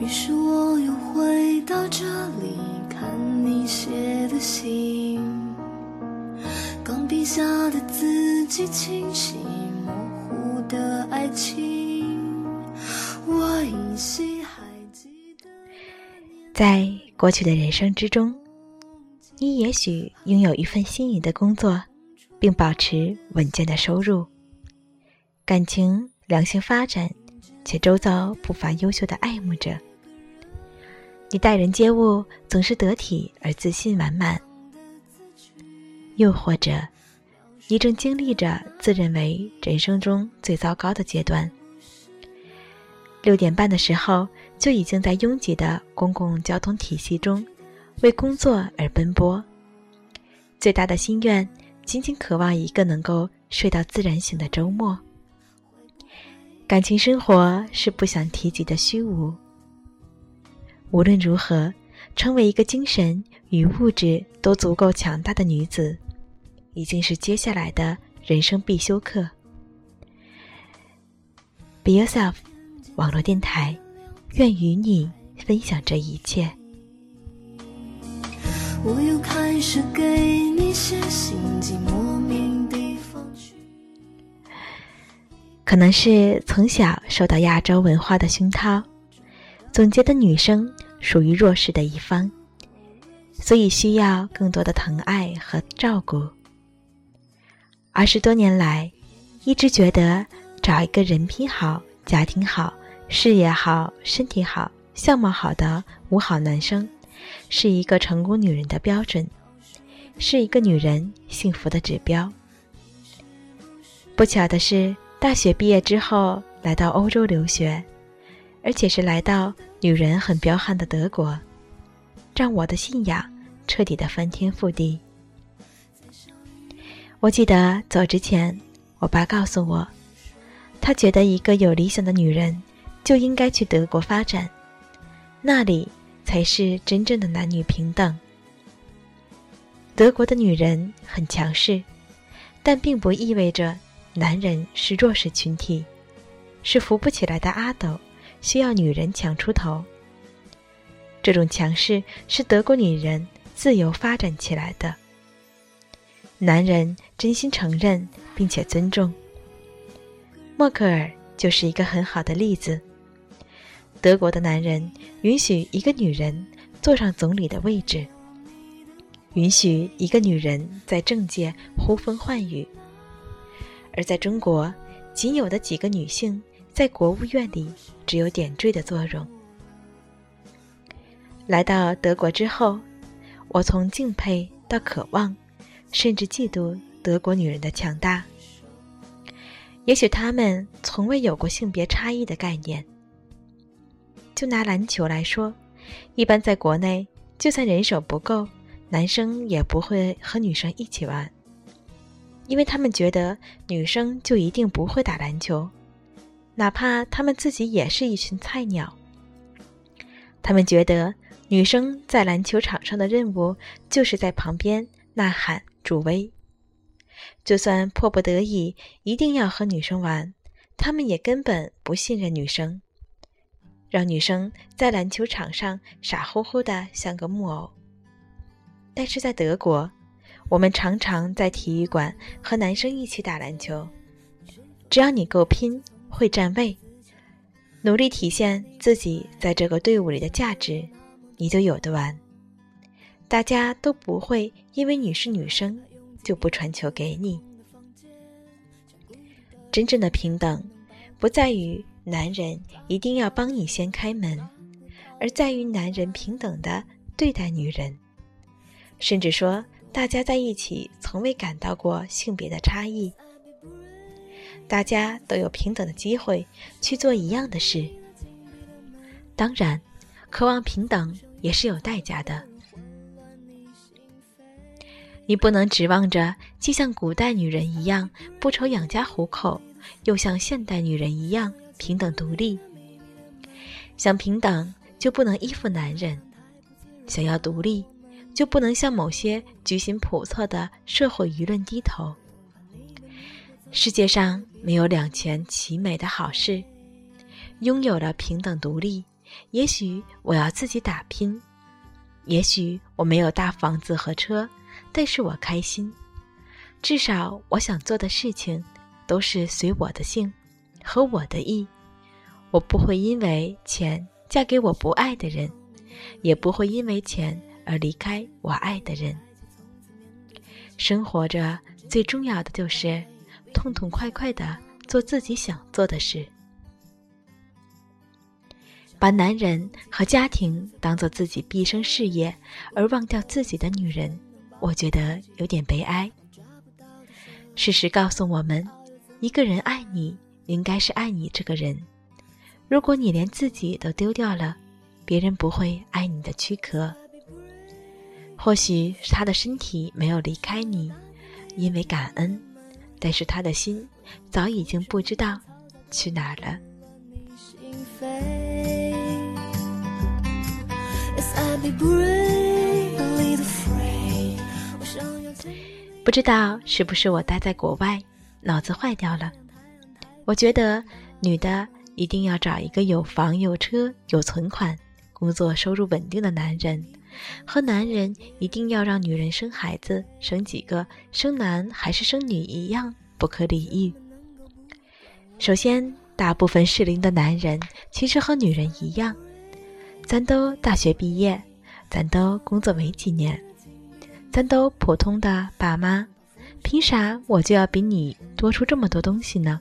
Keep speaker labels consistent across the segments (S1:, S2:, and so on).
S1: 于是我又回到这里，看你写的信，钢笔下的字迹清晰，模糊的爱情，我依稀还记得。
S2: 在过去的人生之中，你也许拥有一份心仪的工作，并保持稳健的收入，感情良性发展。且周遭不乏优秀的爱慕者，你待人接物总是得体而自信满满。又或者，你正经历着自认为人生中最糟糕的阶段。六点半的时候就已经在拥挤的公共交通体系中为工作而奔波，最大的心愿仅仅渴望一个能够睡到自然醒的周末。感情生活是不想提及的虚无。无论如何，成为一个精神与物质都足够强大的女子，已经是接下来的人生必修课。Be yourself，网络电台，愿与你分享这一切。
S1: 我又开始给你写信，寂寞
S2: 可能是从小受到亚洲文化的熏陶，总觉得女生属于弱势的一方，所以需要更多的疼爱和照顾。二十多年来，一直觉得找一个人品好、家庭好、事业好、身体好、相貌好的五好男生，是一个成功女人的标准，是一个女人幸福的指标。不巧的是。大学毕业之后，来到欧洲留学，而且是来到女人很彪悍的德国，让我的信仰彻底的翻天覆地。我记得走之前，我爸告诉我，他觉得一个有理想的女人就应该去德国发展，那里才是真正的男女平等。德国的女人很强势，但并不意味着。男人是弱势群体，是扶不起来的阿斗，需要女人抢出头。这种强势是德国女人自由发展起来的，男人真心承认并且尊重。默克尔就是一个很好的例子。德国的男人允许一个女人坐上总理的位置，允许一个女人在政界呼风唤雨。而在中国，仅有的几个女性在国务院里只有点缀的作用。来到德国之后，我从敬佩到渴望，甚至嫉妒德国女人的强大。也许她们从未有过性别差异的概念。就拿篮球来说，一般在国内，就算人手不够，男生也不会和女生一起玩。因为他们觉得女生就一定不会打篮球，哪怕他们自己也是一群菜鸟。他们觉得女生在篮球场上的任务就是在旁边呐喊助威，就算迫不得已一定要和女生玩，他们也根本不信任女生，让女生在篮球场上傻乎乎的像个木偶。但是在德国。我们常常在体育馆和男生一起打篮球，只要你够拼，会站位，努力体现自己在这个队伍里的价值，你就有的玩。大家都不会因为你是女生就不传球给你。真正的平等，不在于男人一定要帮你先开门，而在于男人平等的对待女人，甚至说。大家在一起，从未感到过性别的差异。大家都有平等的机会去做一样的事。当然，渴望平等也是有代价的。你不能指望着既像古代女人一样不愁养家糊口，又像现代女人一样平等独立。想平等，就不能依附男人；想要独立。就不能向某些居心叵测的社会舆论低头。世界上没有两全其美的好事，拥有了平等独立，也许我要自己打拼，也许我没有大房子和车，但是我开心。至少我想做的事情都是随我的性和我的意。我不会因为钱嫁给我不爱的人，也不会因为钱而离开我爱的人。生活着最重要的就是痛痛快快的做自己想做的事。把男人和家庭当做自己毕生事业，而忘掉自己的女人，我觉得有点悲哀。事实告诉我们，一个人爱你，应该是爱你这个人。如果你连自己都丢掉了，别人不会爱你的躯壳。或许是他的身体没有离开你，因为感恩，但是他的心早已经不知道去哪儿了。不知道是不是我待在国外，脑子坏掉了。我觉得女的一定要找一个有房有车有存款、工作收入稳定的男人，和男人一定要让女人生孩子，生几个，生男还是生女一样不可理喻。首先，大部分适龄的男人其实和女人一样。咱都大学毕业，咱都工作没几年，咱都普通的爸妈，凭啥我就要比你多出这么多东西呢？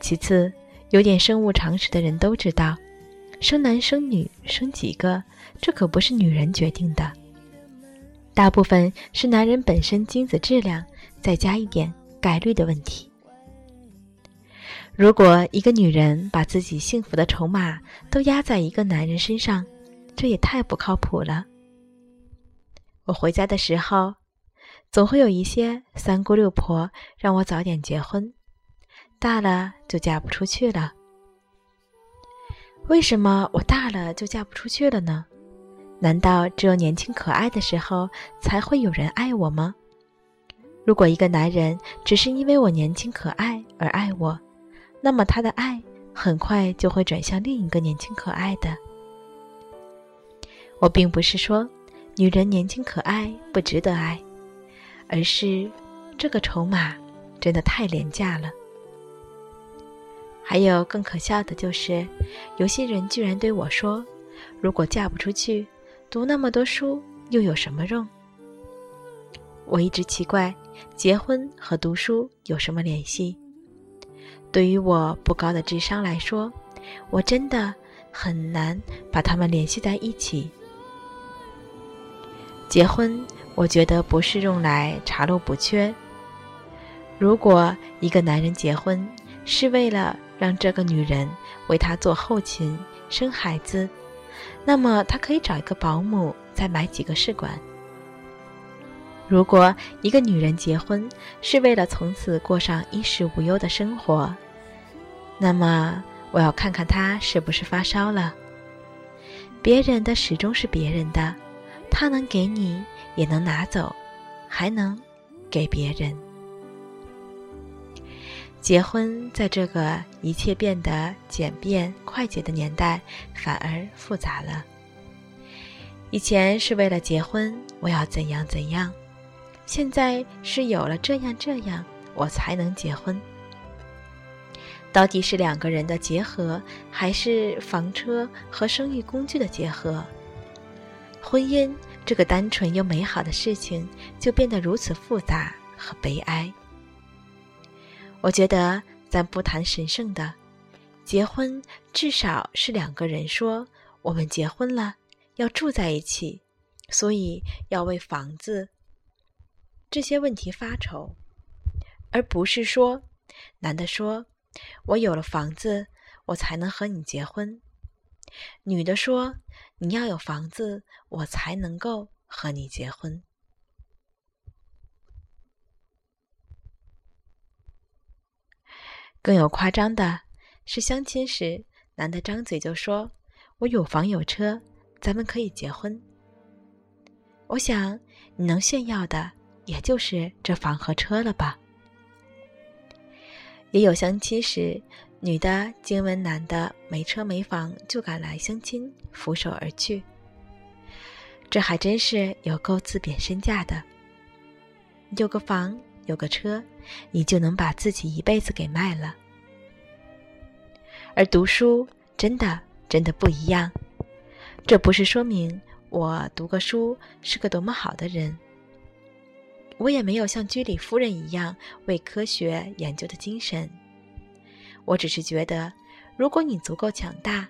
S2: 其次，有点生物常识的人都知道，生男生女生几个，这可不是女人决定的，大部分是男人本身精子质量再加一点概率的问题。如果一个女人把自己幸福的筹码都压在一个男人身上，这也太不靠谱了。我回家的时候，总会有一些三姑六婆让我早点结婚，大了就嫁不出去了。为什么我大了就嫁不出去了呢？难道只有年轻可爱的时候才会有人爱我吗？如果一个男人只是因为我年轻可爱而爱我，那么他的爱很快就会转向另一个年轻可爱的。我并不是说女人年轻可爱不值得爱，而是这个筹码真的太廉价了。还有更可笑的就是，有些人居然对我说：“如果嫁不出去，读那么多书又有什么用？”我一直奇怪，结婚和读书有什么联系？对于我不高的智商来说，我真的很难把它们联系在一起。结婚，我觉得不是用来查漏补缺。如果一个男人结婚是为了让这个女人为他做后勤、生孩子，那么他可以找一个保姆，再买几个试管。如果一个女人结婚是为了从此过上衣食无忧的生活，那么，我要看看他是不是发烧了。别人的始终是别人的，他能给你，也能拿走，还能给别人。结婚在这个一切变得简便快捷的年代，反而复杂了。以前是为了结婚，我要怎样怎样；现在是有了这样这样，我才能结婚。到底是两个人的结合，还是房车和生育工具的结合？婚姻这个单纯又美好的事情，就变得如此复杂和悲哀。我觉得咱不谈神圣的，结婚至少是两个人说我们结婚了，要住在一起，所以要为房子这些问题发愁，而不是说男的说。我有了房子，我才能和你结婚。女的说：“你要有房子，我才能够和你结婚。”更有夸张的是，相亲时，男的张嘴就说：“我有房有车，咱们可以结婚。”我想，你能炫耀的也就是这房和车了吧？也有相亲时，女的惊闻男的没车没房就敢来相亲，拂手而去。这还真是有够自贬身价的。有个房，有个车，你就能把自己一辈子给卖了。而读书真的真的不一样，这不是说明我读个书是个多么好的人。我也没有像居里夫人一样为科学研究的精神。我只是觉得，如果你足够强大，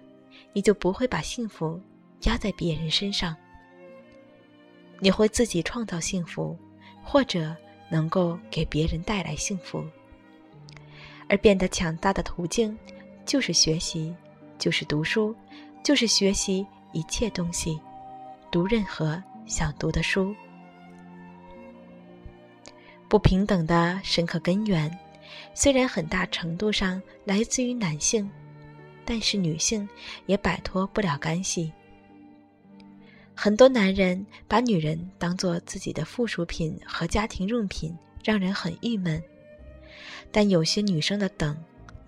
S2: 你就不会把幸福压在别人身上。你会自己创造幸福，或者能够给别人带来幸福。而变得强大的途径，就是学习，就是读书，就是学习一切东西，读任何想读的书。不平等的深刻根源，虽然很大程度上来自于男性，但是女性也摆脱不了干系。很多男人把女人当做自己的附属品和家庭用品，让人很郁闷。但有些女生的等、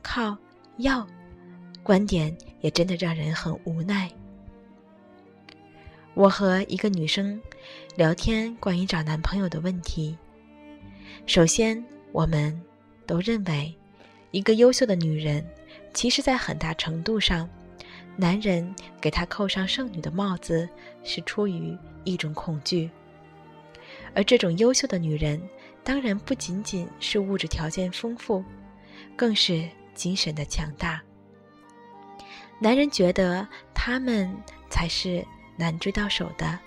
S2: 靠、要观点，也真的让人很无奈。我和一个女生聊天，关于找男朋友的问题。首先，我们都认为，一个优秀的女人，其实，在很大程度上，男人给她扣上剩女的帽子，是出于一种恐惧。而这种优秀的女人，当然不仅仅是物质条件丰富，更是精神的强大。男人觉得他们才是难追到手的。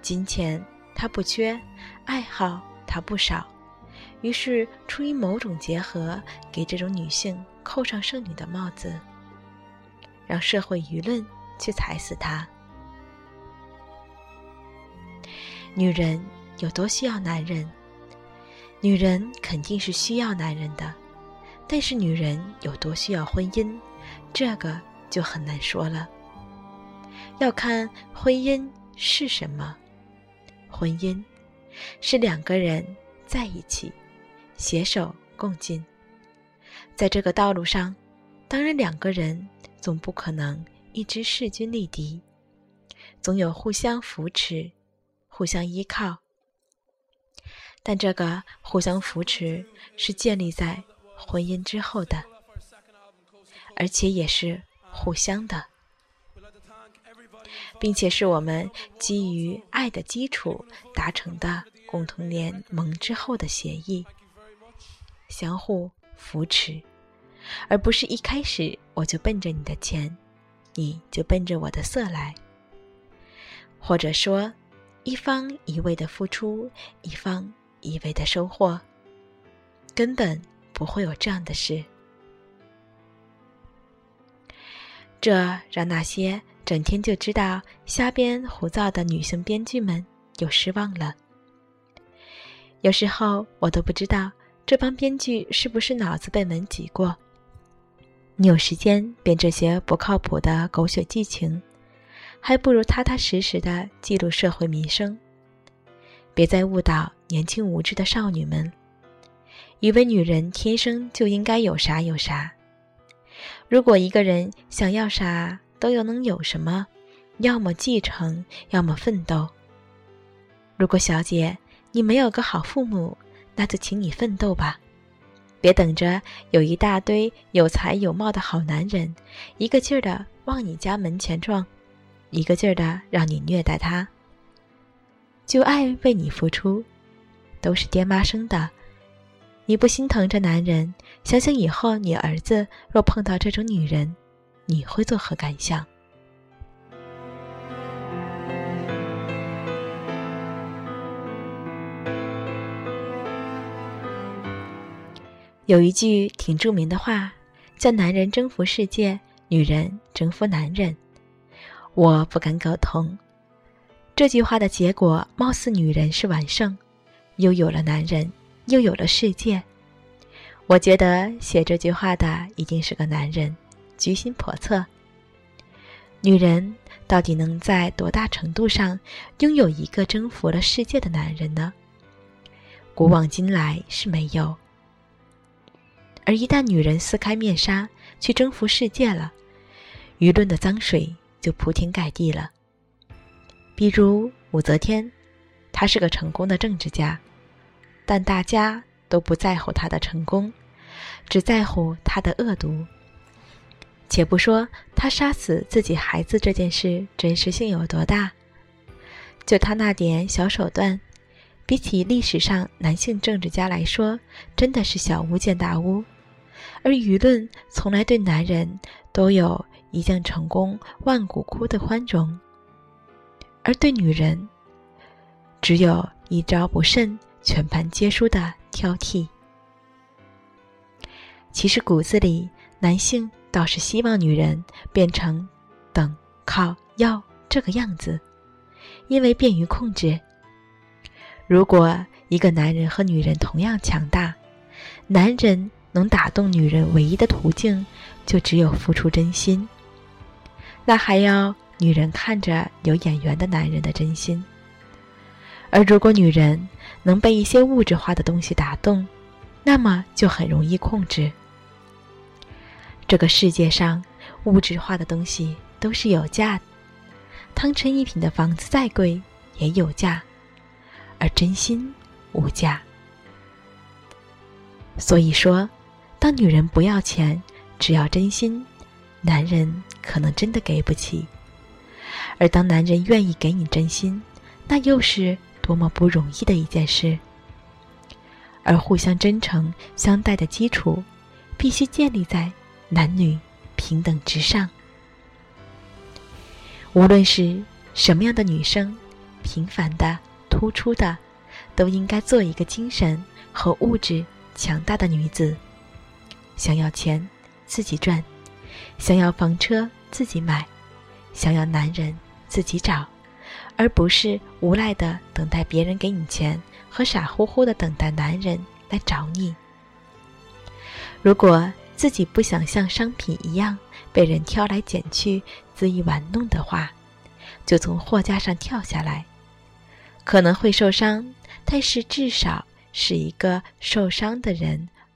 S2: 金钱他不缺，爱好。他不少，于是出于某种结合，给这种女性扣上剩女的帽子，让社会舆论去踩死她。女人有多需要男人？女人肯定是需要男人的，但是女人有多需要婚姻，这个就很难说了。要看婚姻是什么，婚姻。是两个人在一起，携手共进。在这个道路上，当然两个人总不可能一直势均力敌，总有互相扶持、互相依靠。但这个互相扶持是建立在婚姻之后的，而且也是互相的。并且是我们基于爱的基础达成的共同联盟之后的协议，相互扶持，而不是一开始我就奔着你的钱，你就奔着我的色来，或者说一方一味的付出，一方一味的收获，根本不会有这样的事。这让那些。整天就知道瞎编胡造的女性编剧们又失望了。有时候我都不知道这帮编剧是不是脑子被门挤过。你有时间编这些不靠谱的狗血剧情，还不如踏踏实实的记录社会民生。别再误导年轻无知的少女们，以为女人天生就应该有啥有啥。如果一个人想要啥，都又能有什么？要么继承，要么奋斗。如果小姐你没有个好父母，那就请你奋斗吧，别等着有一大堆有才有貌的好男人，一个劲儿的往你家门前撞，一个劲儿的让你虐待他，就爱为你付出，都是爹妈生的。你不心疼这男人，想想以后你儿子若碰到这种女人。你会作何感想？有一句挺著名的话，叫“男人征服世界，女人征服男人”。我不敢苟同。这句话的结果，貌似女人是完胜，又有了男人，又有了世界。我觉得写这句话的一定是个男人。居心叵测，女人到底能在多大程度上拥有一个征服了世界的男人呢？古往今来是没有。而一旦女人撕开面纱去征服世界了，舆论的脏水就铺天盖地了。比如武则天，她是个成功的政治家，但大家都不在乎她的成功，只在乎她的恶毒。且不说他杀死自己孩子这件事真实性有多大，就他那点小手段，比起历史上男性政治家来说，真的是小巫见大巫。而舆论从来对男人都有一将成功万骨枯的宽容，而对女人，只有一招不慎全盘皆输的挑剔。其实骨子里，男性。倒是希望女人变成等靠要这个样子，因为便于控制。如果一个男人和女人同样强大，男人能打动女人唯一的途径就只有付出真心，那还要女人看着有眼缘的男人的真心。而如果女人能被一些物质化的东西打动，那么就很容易控制。这个世界上，物质化的东西都是有价的，汤臣一品的房子再贵也有价，而真心无价。所以说，当女人不要钱，只要真心，男人可能真的给不起；而当男人愿意给你真心，那又是多么不容易的一件事。而互相真诚相待的基础，必须建立在。男女平等之上，无论是什么样的女生，平凡的、突出的，都应该做一个精神和物质强大的女子。想要钱自己赚，想要房车自己买，想要男人自己找，而不是无赖的等待别人给你钱，和傻乎乎的等待男人来找你。如果。自己不想像商品一样被人挑来拣去、恣意玩弄的话，就从货架上跳下来，可能会受伤，但是至少是一个受伤的人，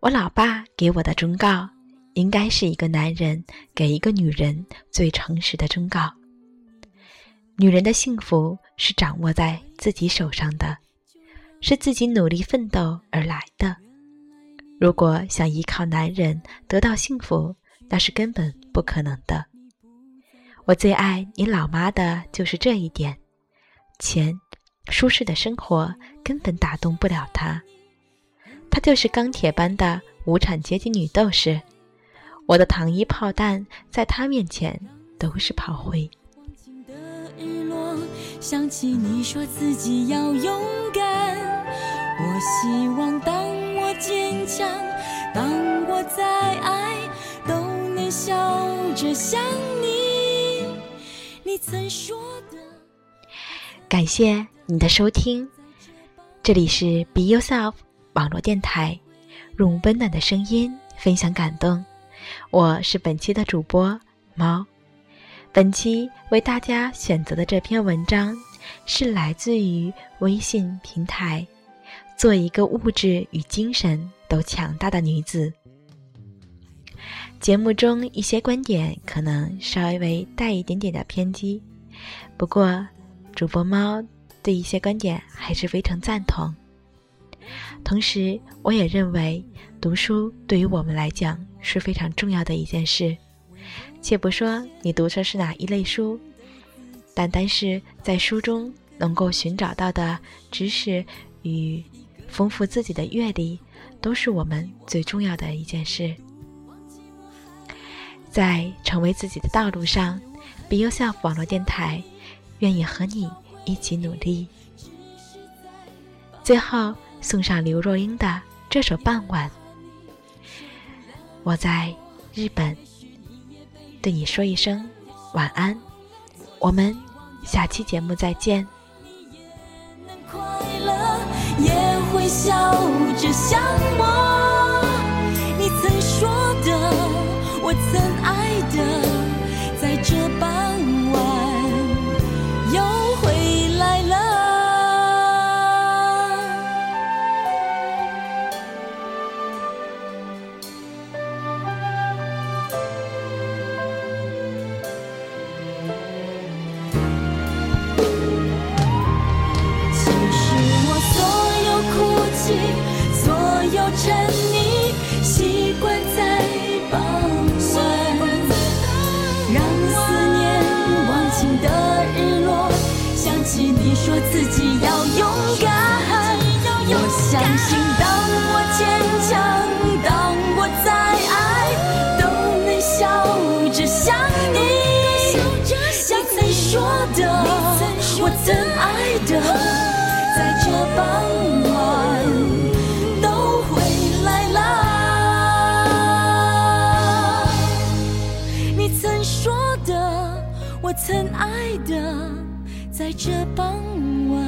S2: 我老爸给我的忠告，应该是一个男人给一个女人最诚实的忠告。女人的幸福是掌握在自己手上的，是自己努力奋斗而来的。如果想依靠男人得到幸福，那是根本不可能的。我最爱你老妈的就是这一点，钱。舒适的生活根本打动不了她，她就是钢铁般的无产阶级女斗士。我的糖衣炮弹在她面前都是炮灰。想起你说自己要勇敢，我希望当我坚强，当我再爱，都能笑着想你。你曾说的。感谢。你的收听，这里是 Be Yourself 网络电台，用温暖的声音分享感动。我是本期的主播猫。本期为大家选择的这篇文章是来自于微信平台“做一个物质与精神都强大的女子”。节目中一些观点可能稍微带一点点的偏激，不过主播猫。对一些观点还是非常赞同。同时，我也认为读书对于我们来讲是非常重要的一件事。且不说你读的是哪一类书，单单是在书中能够寻找到的知识与丰富自己的阅历，都是我们最重要的一件事。在成为自己的道路上，Be Yourself 网络电台愿意和你。一起努力。最后送上刘若英的这首《傍晚》。我在日本，对你说一声晚安。我们下期节目再见。
S1: 也会笑着相望。你曾说的，我曾爱的，曾，爱的，在这傍晚。